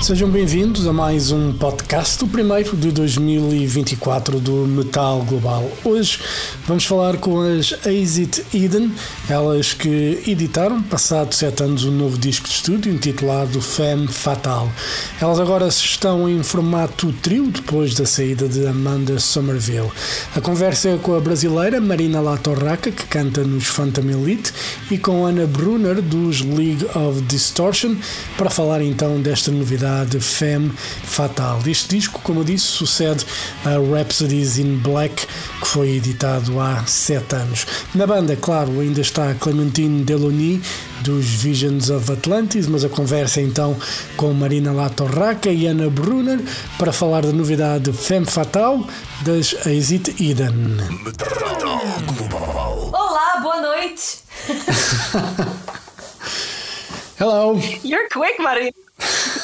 Sejam bem-vindos a mais um podcast, o primeiro de 2024 do Metal Global. Hoje vamos falar com as Exit Eden, elas que editaram, passado sete anos, um novo disco de estúdio intitulado Femme Fatal. Elas agora estão em formato trio depois da saída de Amanda Somerville. A conversa é com a brasileira Marina Latorraca, que canta nos Phantom Elite, e com Ana Brunner dos League of Distortion, para falar então desta novidade de Femme Fatal. Este disco, como eu disse, sucede a Rhapsodies in Black, que foi editado há sete anos. Na banda, claro, ainda está Clementine Delony dos Visions of Atlantis, mas a conversa é então com Marina Latorraca e Ana Brunner para falar da novidade Femme Fatal das Exit Eden. Olá, boa noite. Hello. You're quick, Marina.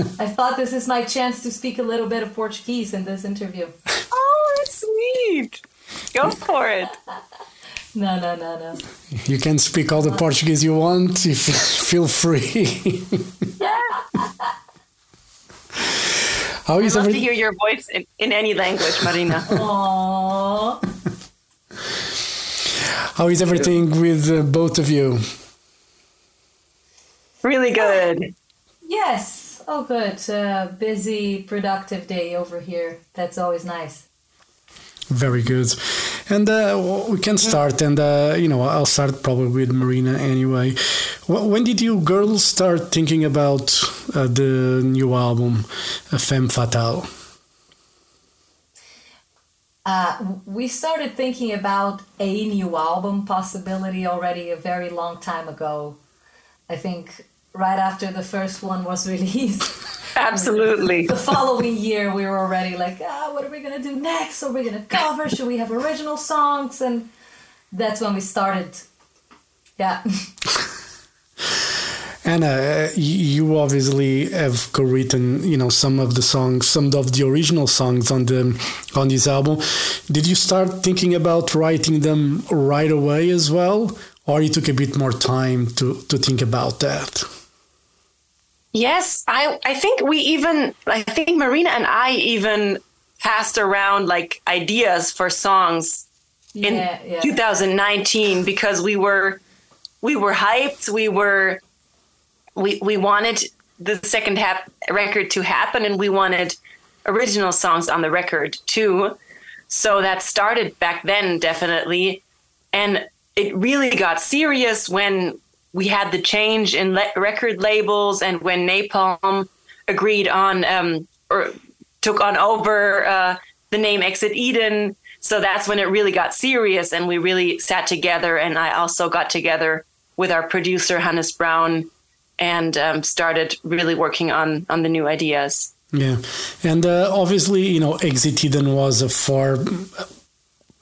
I thought this is my chance to speak a little bit of Portuguese in this interview. Oh, that's sweet. Go for it. No, no, no, no. You can speak all the Portuguese you want. You feel free. How is I'd love to hear your voice in, in any language, Marina. Aww. How is everything with uh, both of you? really good. Yes. Oh, good. Uh, busy, productive day over here. That's always nice. Very good. And uh, we can start. And uh, you know, I'll start probably with Marina anyway. When did you girls start thinking about uh, the new album, uh, Femme Fatale? Uh, we started thinking about a new album possibility already a very long time ago. I think right after the first one was released. Absolutely. the following year we were already like ah what are we gonna do next are we gonna cover should we have original songs and that's when we started yeah Anna, uh, you obviously have co-written, you know, some of the songs, some of the original songs on the on this album. Did you start thinking about writing them right away as well, or you took a bit more time to to think about that? Yes, I, I think we even, I think Marina and I even passed around like ideas for songs in yeah yeah. 2019 because we were we were hyped. We were we we wanted the second hap- record to happen and we wanted original songs on the record too. So that started back then definitely. And it really got serious when we had the change in le- record labels and when napalm agreed on um, or took on over uh, the name exit eden so that's when it really got serious and we really sat together and i also got together with our producer hannes Braun and um, started really working on on the new ideas. Yeah, and uh, obviously, you know, Exit Eden was a four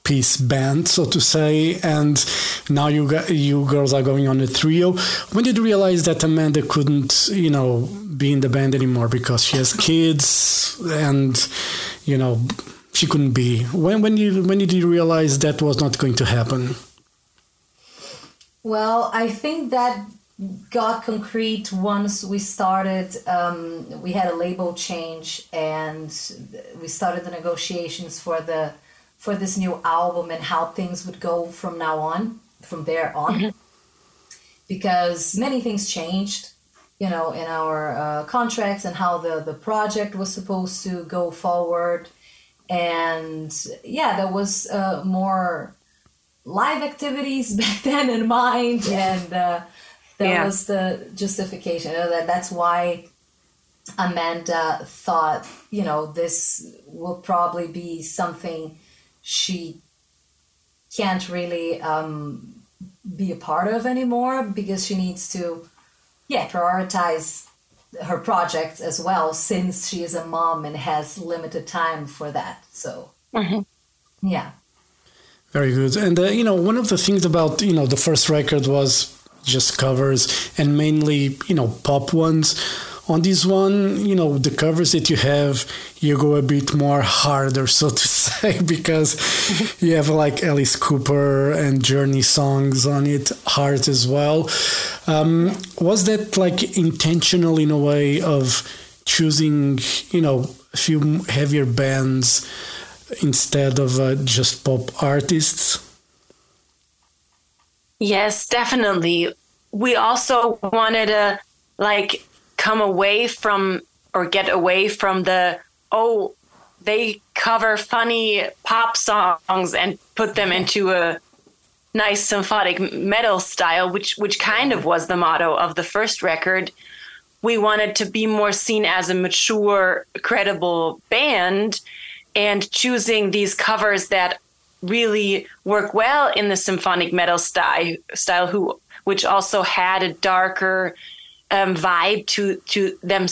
piece band, so to say, and now you you girls are going on a trio. When did you realize that Amanda couldn't, you know, be in the band anymore because she has kids and, you know, she couldn't be? When when you when did you realize that was not going to happen? well i think that got concrete once we started um, we had a label change and we started the negotiations for the for this new album and how things would go from now on from there on. Because many things changed you know in our uh, contracts and how the the project was supposed to go forward. And yeah there was uh, more live activities back then in mind. And uh, that Yeah. was the justification. That that's why amanda thought you know this will probably be something she can't really um, be a part of anymore because she needs to yeah prioritize her projects as well since she is a mom and has limited time for that so yeah Very good. And uh, you know, one of the things about you know the first record was just covers and mainly you know pop ones. On this one, you know, the covers that you have, you go a bit more harder, so to because you have like Alice Cooper and Journey songs on it, Heart as well. Um, was that like intentional in a way of choosing, you know, a few heavier bands instead of uh, just pop artists? Yes, definitely. We also wanted to like come away from or get away from the oh they cover funny pop songs and put them into a nice symphonic metal style which which kind of was the motto of the first record. We wanted to be more seen as a mature credible band and choosing these covers that really work well in the symphonic metal style style who which also had a darker um, vibe to to them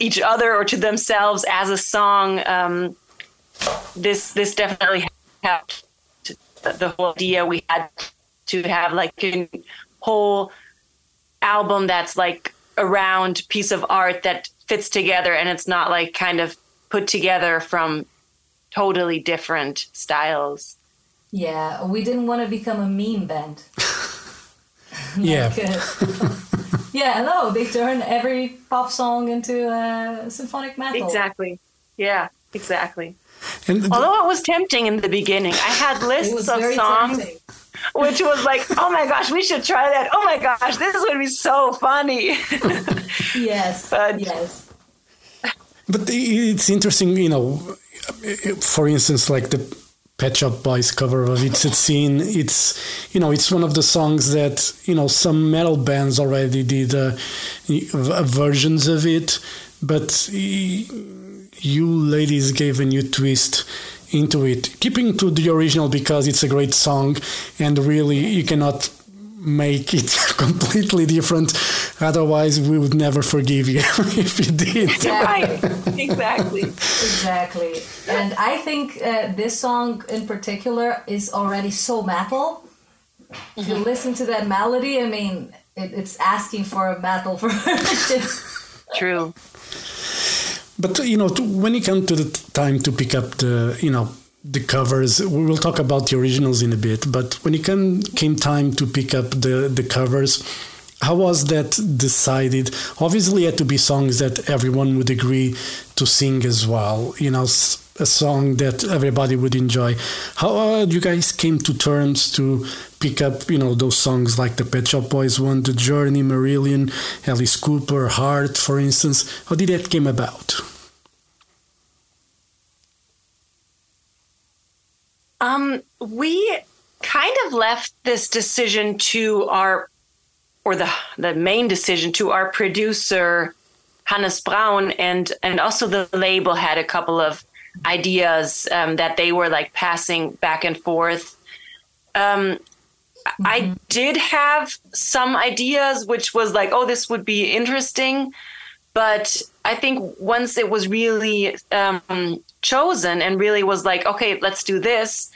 each other or to themselves as a song um, this this definitely helped the whole idea we had to have like a whole album that's like a round piece of art that fits together and it's not like kind of put together from totally different styles. Yeah, we didn't want to become a meme band. yeah. yeah, no, they turn every pop song into a symphonic metal. Exactly. Yeah, exactly. And the- Although it was tempting in the beginning, I had lists of songs, tempting. which was like, "Oh my gosh, we should try that! Oh my gosh, this is going to be so funny!" Yes, But- yes. But it's interesting, you know. For instance, like the Pet Shop Boys cover of "It's a Sin." It's you know, it's one of the songs that you know some metal bands already did uh, versions of it, but you ladies gave a new twist into it, keeping to the original because it's a great song, and really you cannot make it completely different. Otherwise, we would never forgive you if you did. right? Exactly. Exactly. And I think uh, this song in particular is already so metal. If you listen to that melody, I mean, it, it's asking for a metal version. True. But you know, to, when it comes to the time to pick up the, you know, the covers, we will talk about the originals in a bit. But when it came came time to pick up the the covers, how was that decided? Obviously, it had to be songs that everyone would agree to sing as well. You know, a song that everybody would enjoy. How uh, you guys came to terms to pick up, you know, those songs like the Pet Shop Boys one, The Journey, Marillion, Alice Cooper, Heart, for instance. How did that came about? Um, we kind of left this decision to our, or the the main decision to our producer, Hannes Braun, and and also the label had a couple of ideas um, that they were like passing back and forth. Um, I did have some ideas, which was like, oh, this would be interesting. But I think once it was really um, chosen and really was like, okay, let's do this,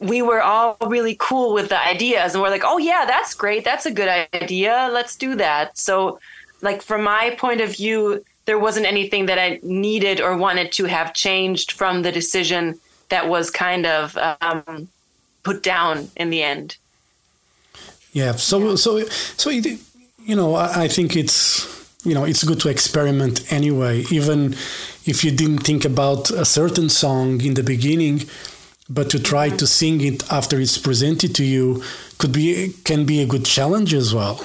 we were all really cool with the ideas. And we're like, oh, yeah, that's great. That's a good idea. Let's do that. So, like, from my point of view, there wasn't anything that I needed or wanted to have changed from the decision that was kind of um, put down in the end. Yeah. So so so it, you know I, I think it's you know it's good to experiment anyway, even if you didn't think about a certain song in the beginning, but to try to sing it after it's presented to you could be can be a good challenge as well.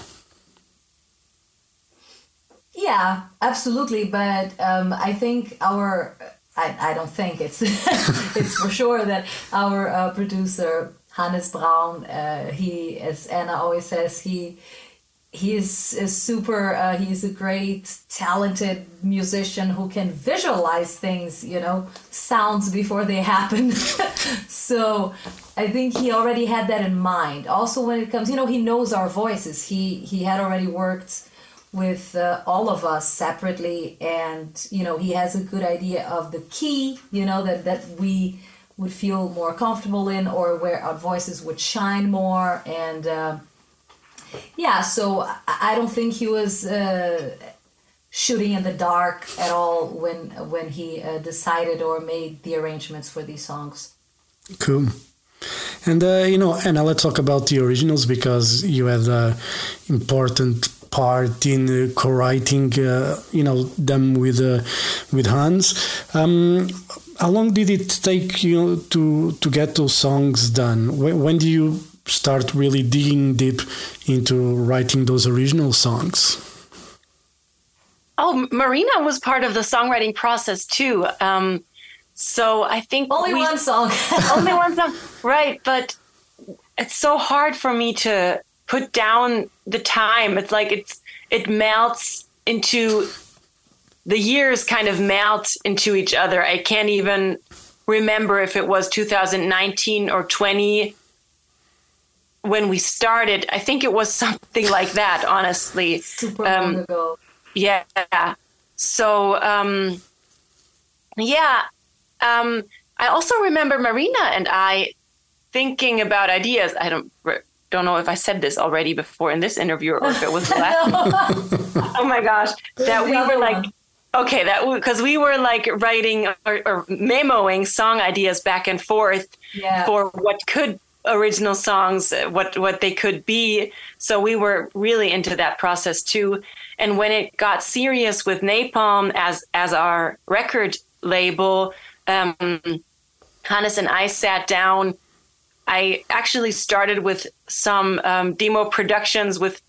Yeah, absolutely. But um, I think our, I, I don't think it's, it's for sure that our uh, producer Hannes Braun, uh, he, as Anna always says, he he's a super uh, he's a great talented musician who can visualize things you know sounds before they happen. So i think he already had that in mind. Also when it comes you know he knows our voices. He he had already worked with uh, all of us separately and you know he has a good idea of the key you know that that we would feel more comfortable in or where our voices would shine more and uh, yeah so I- don't think he was uh, shooting in the dark at all when when he uh, decided or made the arrangements for these songs. Cool. And uh, you know, and let's talk about the originals because you had an important part in uh, co-writing, uh, you know, them with uh, with Hans. Um, how long did it take you to to get those songs done? When, when do you start really digging deep into writing those original songs? Oh, Marina was part of the songwriting process too. Um, so I think only we, one song, only one song, right? But it's so hard for me to put down the time. It's like it's it melts into the years kind of melt into each other. I can't even remember if it was 2019 or 20 when we started. I think it was something like that, honestly. Super um, long ago. Yeah. So, um, yeah. Um, I also remember Marina and I thinking about ideas. I don't don't know if I said this already before in this interview or if it was the last. oh my gosh, that we were like Okay, that because we were like writing or, or, memoing song ideas back and forth yeah. for what could original songs, what what they could be. So we were really into that process too. And when it got serious with Napalm as as our record label, um, Hannes and I sat down. I actually started with some um, demo productions with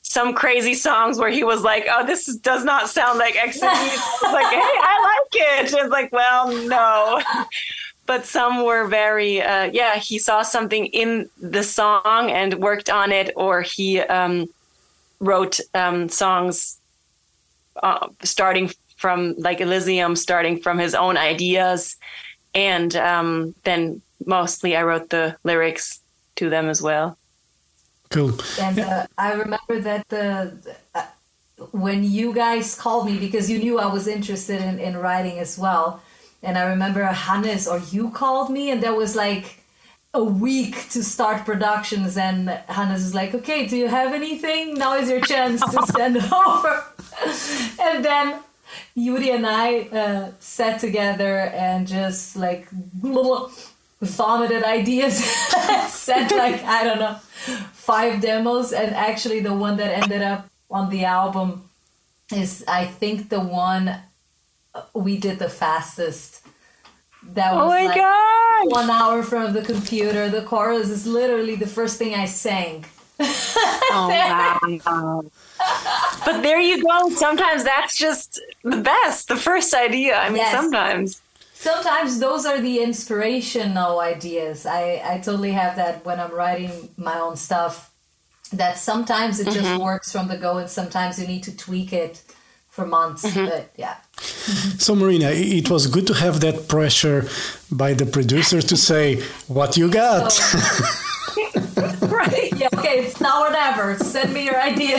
some crazy songs where he was like, "Oh, this does not sound like X." Like, "Hey, I like it." It's like, "Well, no." but some were very uh, yeah he saw something in the song and worked on it or he um, wrote um, songs uh, starting from like elysium starting from his own ideas and um, then mostly i wrote the lyrics to them as well Cool. And uh, I remember that the uh, when you guys called me because you knew I was interested in, in writing as well. And I remember Hannes or you called me, and there was like a week to start productions. And Hannes was like, "Okay, do you have anything? Now is your chance to send over." and then Yuri and I uh, sat together and just like little vomited ideas, sent like I don't know five demos, and actually the one that ended up on the album is I think the one we did the fastest. That was oh my like god! One hour from the computer. The chorus is literally the first thing I sang. oh wow! but there you go. Sometimes that's just the best. The first idea. I mean, yes. sometimes sometimes those are the inspirational ideas. I, I totally have that when I'm writing my own stuff. That sometimes it mm-hmm. just works from the go, and sometimes you need to tweak it for months. Mm-hmm. But yeah. So Marina, it was good to have that pressure by the producer to say what you got. Right. Yeah. Okay. It's now or never. Send me your idea.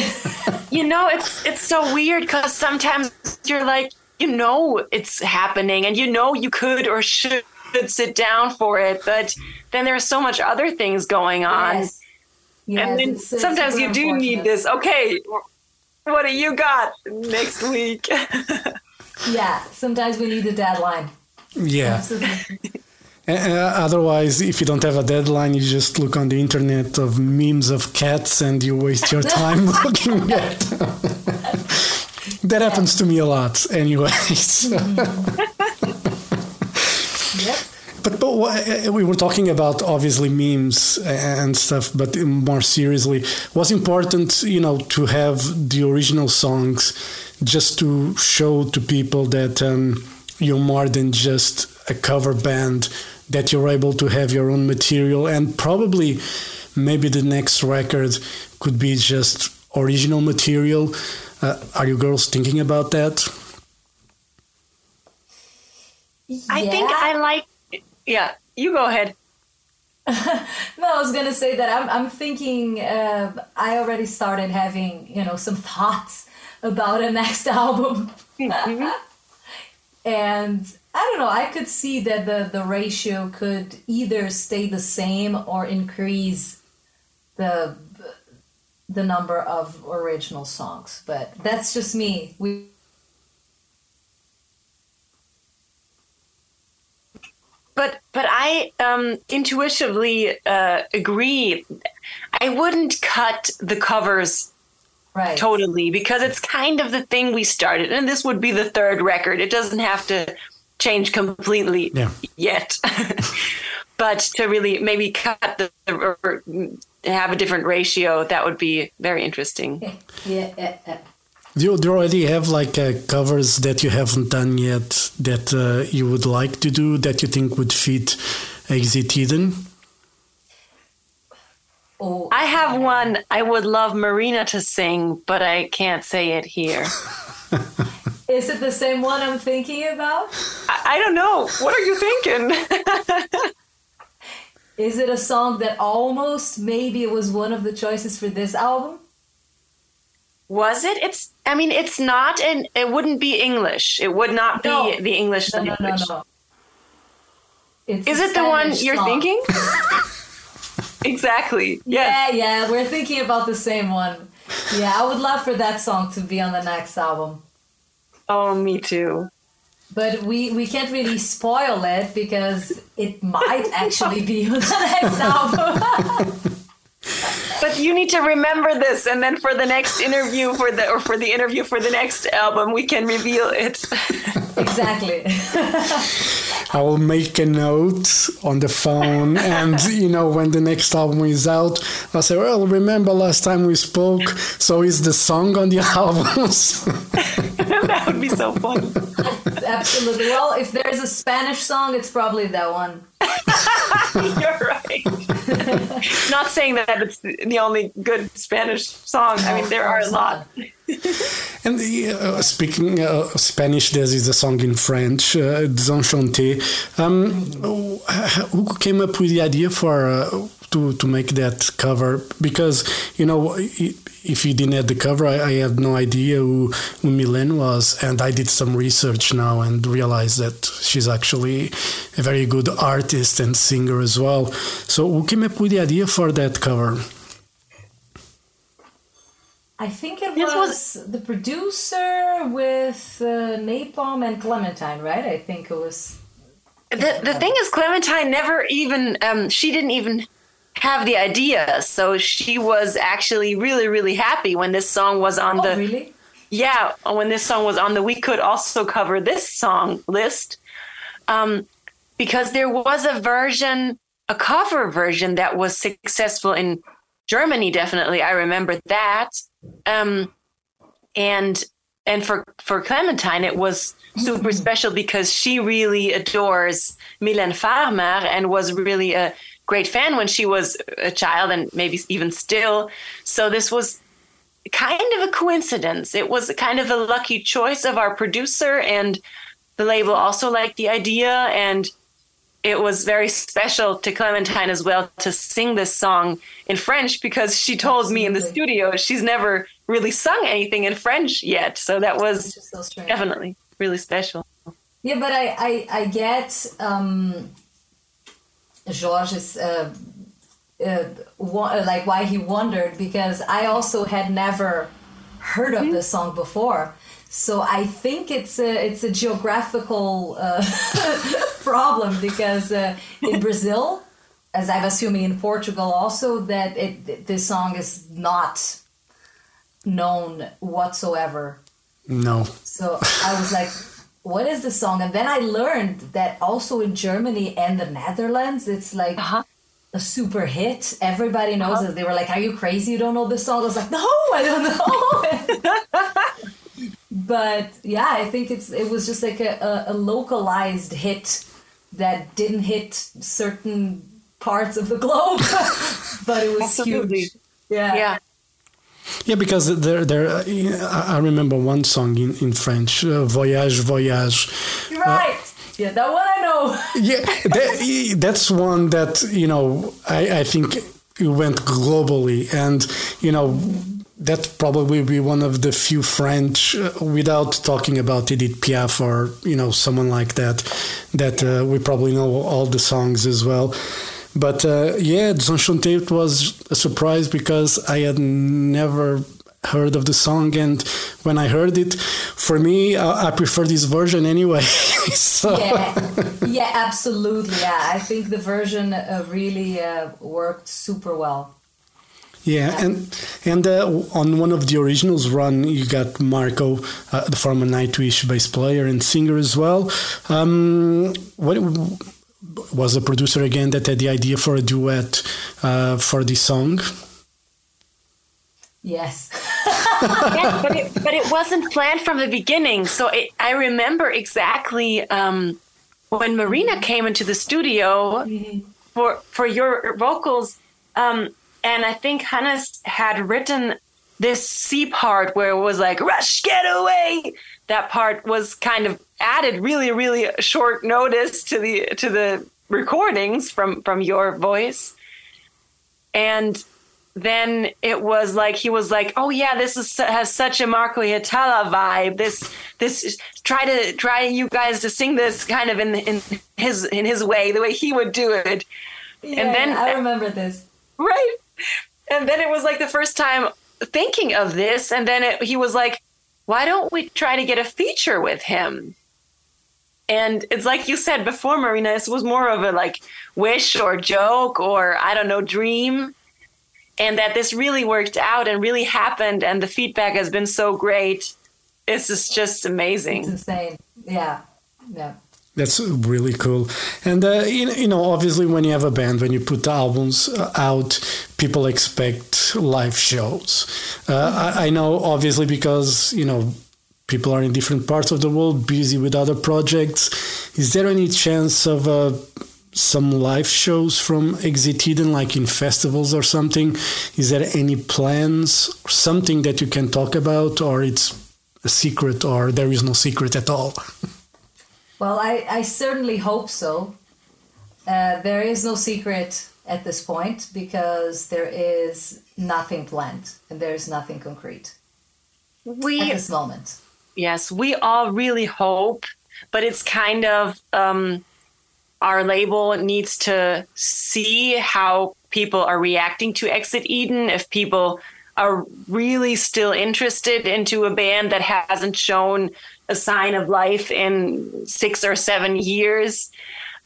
you know, it's it's so weird because sometimes you're like, you know it's happening and you know you could or should sit down for it but then there's so much other things going on yes. Yes, and then it's, sometimes you do need this okay what do you got next week yeah sometimes we need a deadline yeah otherwise, if you don't have a deadline, you just look on the internet of memes of cats and you waste your time looking at that happens to me a lot anyway. So. Mm-hmm. Yep. But, but uh, we were talking about obviously memes and stuff, but more seriously, was important, you know, to have the original songs just to show to people that um, you're more than just a cover band, that you're able to have your own material, and probably maybe the next record could be just original material uh, are you girls thinking about that? Yeah. I think I like. Yeah, you go ahead. no, I was gonna say that I'm. I'm thinking. Uh, I already started having you know some thoughts about a next album, mm-hmm. and I don't know. I could see that the the ratio could either stay the same or increase the the number of original songs, but that's just me. We but but I um, intuitively uh, agree. I wouldn't cut the covers Right. totally because it's kind of the thing we started, and this would be the third record. It doesn't have to change completely Yeah. yet, but to really maybe cut the or have a different ratio, that would be very interesting. Yeah. yeah, yeah. Do you, do you already have like uh, covers that you haven't done yet that uh, you would like to do that you think would fit Exit Eden? Oh, I have one I would love Marina to sing, but I can't say it here. is it the same one I'm thinking about? I, I don't know. What are you thinking? Is it a song that almost maybe it was one of the choices for this album? Was it? It's. I mean, it's not, and it wouldn't be English. It would not be No. the English No, no, no, language. no. It's Is it the one you're song. thinking? exactly. Yes. Yeah, yeah, we're thinking about the same one. Yeah, I would love for that song to be on the next album. Oh, me too. But we, we can't really spoil it because it might actually be on the next album. But you need to remember this, and then for the next interview, for the or for the interview for the next album, we can reveal it. exactly. I will make a note on the phone, and you know, when the next album is out, I'll say, Well, remember last time we spoke? So is the song on the albums? that would be so fun. Absolutely. Well, if there's a Spanish song, it's probably that one. You're right. Not saying that it's the only good Spanish song. I mean, there are a lot. And uh, speaking uh, Spanish, there is a song in French, uh, Désenchantée. Um, who came up with the idea for uh, to to make that cover? Because you know, i- if you didn't have the cover, I, I had no idea who, who Mylène was, and I did some research now and realized that she's actually a very good artist and singer as well. So, who came up with the idea for that cover? I think it was, was- the producer with uh, Napalm and Clementine, right? I think it was. The the thing is, Clementine never even um, she didn't even have the idea. So she was actually really really happy when this song was on Oh, the really? yeah when this song was on the we could also cover this song list um, because there was a version a cover version that was successful in germany definitely i remember that um, and and for for clementine it was super special because she really adores Mylène Farmer and was really a great fan when she was a child and maybe even still so this was kind of a coincidence. It was kind of a lucky choice of our producer, and the label also liked the idea. And it was very special to Clementine as well to sing this song in French because she told me in the studio she's never really sung anything in French yet. So that was so definitely really special. Yeah, but I I, I get um, George's uh, uh, like why he wondered because I also had never heard of this song before. So I think it's a it's a geographical uh, problem because uh, in Brazil, as I'm assuming in Portugal also, that it this song is not known whatsoever. No. So I was like, what is the song? And then I learned that also in Germany and the Netherlands, it's like Uh-huh. a super hit. Everybody knows it. They were like, Are you crazy? You don't know this song? I was like, No, I don't know. but yeah, I think it's it was just like a, a, a localized hit that didn't hit certain parts of the globe, but it was Absolutely. huge. Yeah. Yeah. Yeah, because there, there. uh, I remember one song in in French, uh, "Voyage, Voyage." You're right. yeah, that one I know. Yeah, that, that's one that you know. I, I think it went globally, and you know that probably be one of the few French, uh, without talking about Edith Piaf or you know someone like that, that uh, we probably know all the songs as well. But uh, yeah, it was a surprise because I had never heard of the song, and when I heard it, for me, I, I prefer this version anyway. so. Yeah, yeah, absolutely. Yeah, I think the version uh, really uh, worked super well. Yeah, and and uh, on one of the originals run, you got Marco, uh, the former Nightwish bass player and singer as well. Um, what was the producer again that had the idea for a duet uh, for this song? Yes. yes, but it, but it wasn't planned from the beginning. So it, I remember exactly um, when Marina came into the studio mm-hmm. for for your vocals. Um, and I think Hannes had written this C part where it was like "Rush, get away." That part was kind of added really, really short notice to the to the recordings from from your voice, and then it was like he was like, "Oh yeah, this is has such a Marco Hietala vibe. This this try to try you guys to sing this kind of in in his in his way, the way he would do it." Yeah, and then I remember this. Right and then it was like the first time thinking of this and then it, he was like why don't we try to get a feature with him and it's like you said before marina this was more of a like wish or joke or i don't know dream. And that this really worked out and really happened and the feedback has been so great. This is just amazing. It's insane. Yeah. Yeah. That's really cool. And, uh, you, you know, obviously, when you have a band, when you put albums uh, out, people expect live shows. Uh, I, I know, obviously, because, you know, people are in different parts of the world, busy with other projects. Is there any chance of uh, some live shows from Exit Eden, like in festivals or something? Is there any plans, or something that you can talk about, or it's a secret, or there is no secret at all? Well, I, I certainly hope so. Uh, there is no secret at this point because there is nothing planned and there is nothing concrete we, at this moment. Yes, we all really hope, but it's kind of um, our label needs to see how people are reacting to Exit Eden. If people are really still interested into a band that hasn't shown a sign of life in six or seven years.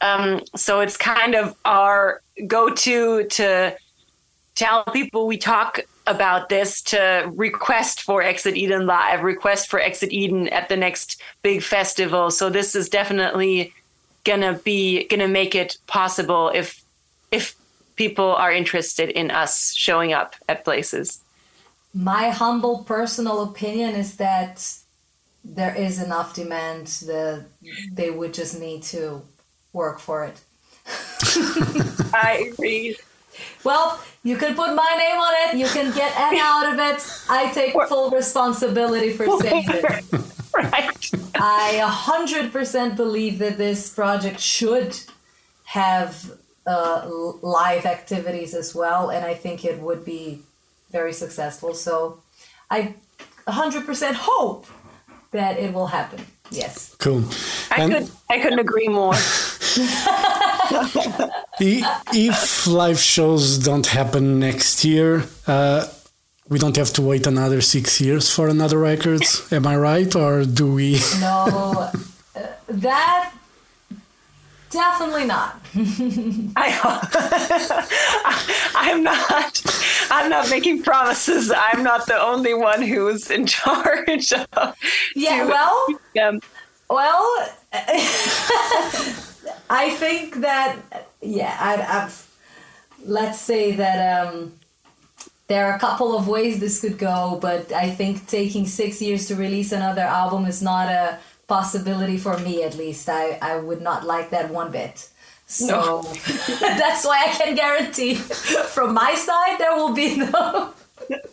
Um, so it's kind of our go to to tell people we talk about this to request for Exit Eden live, request for Exit Eden at the next big festival. So this is definitely gonna be gonna make it possible if if people are interested in us showing up at places. My humble personal opinion is that there is enough demand that they would just need to work for it. I agree. Well, you can put my name on it. You can get Anna out of it. I take full responsibility for saying it. right. I 100% believe that this project should have uh, live activities as well, and I think it would be very successful. So I 100% hope that it will happen. Yes. Cool. I and could I couldn't agree more. if live shows don't happen next year, uh, we don't have to wait another six years for another record. Am I right, or do we? no, uh, that Definitely not. I, I'm not. I'm not making promises. I'm not the only one who's in charge. Of yeah. Well. Um, well. I think that yeah. I, I've, let's say that um, there are a couple of ways this could go, but I think taking six years to release another album is not a possibility for me at least. I, I would not like that one bit. So no. that's why I can guarantee from my side there will be no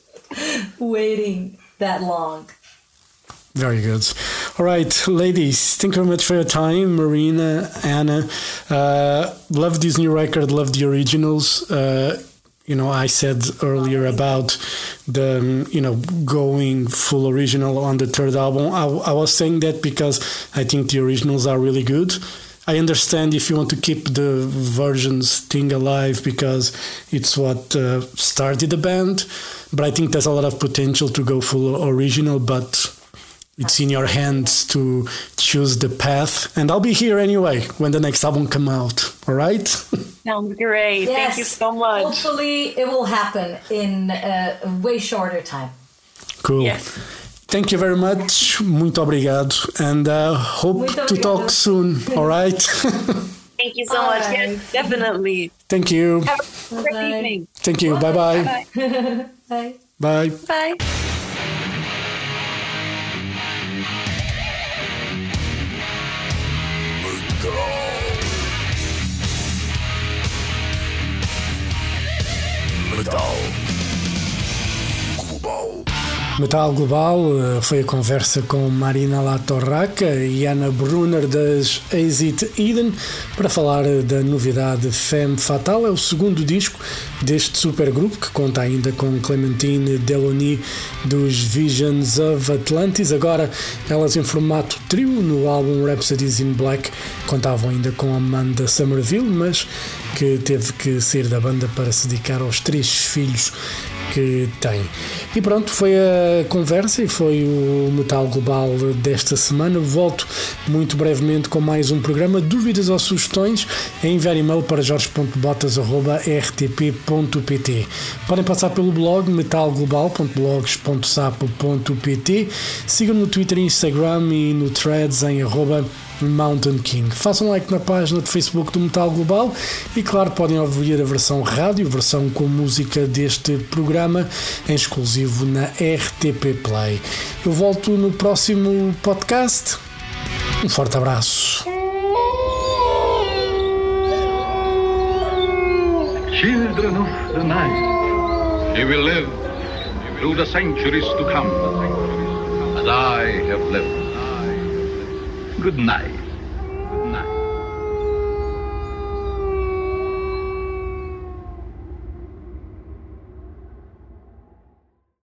waiting that long. Very good. All right, ladies, thank you very much for your time. Marina, Anna, uh, love this new record, love the originals. Uh, you know, I said earlier about the, um, you know, going full original on the third album. I, I, was saying that because I think the originals are really good. I understand if you want to keep the versions thing alive because it's what uh, started the band, but I think there's a lot of potential to go full original. But it's in your hands to choose the path, and I'll be here anyway when the next album come out. All right. Sounds great. Yes. Thank you so much. Hopefully, it will happen in a way shorter time. Cool. Yes. Thank you very much. Muito obrigado, and uh, hope Muito to talk soon. All right. Thank you so All much. right. Yes, definitely. Thank you. Have a great Bye-bye. evening. Thank you. Bye bye. Bye. Bye. Bye. Bye. Metal Global eh, foi a conversa com Marina Latorraca e Ana Brunner das Exit Eden para falar da novidade Femme Fatale. É o segundo disco deste supergrupo que conta ainda com Clementine Delony dos Visions of Atlantis. Agora elas em formato trio no álbum Rhapsodies in Black contavam ainda com Amanda Somerville, mas que teve que sair da banda para se dedicar aos três filhos que tem. E pronto, foi a conversa e foi o Metal Global desta semana. Volto muito brevemente com mais um programa. Dúvidas ou sugestões? Enviar e-mail para jorge.botas.rtp.pt Podem passar pelo blog metalglobal.blogs.sapo.pt Sigam-me no Twitter Instagram e no Threads em arroba Mountain King. Façam like na página de Facebook do Metal Global e, claro, podem ouvir a versão rádio, versão com música deste programa em exclusivo na RTP Play. Eu volto no próximo podcast. Um forte abraço. Children of the night, you will live through the centuries to come, as I have lived. Good night.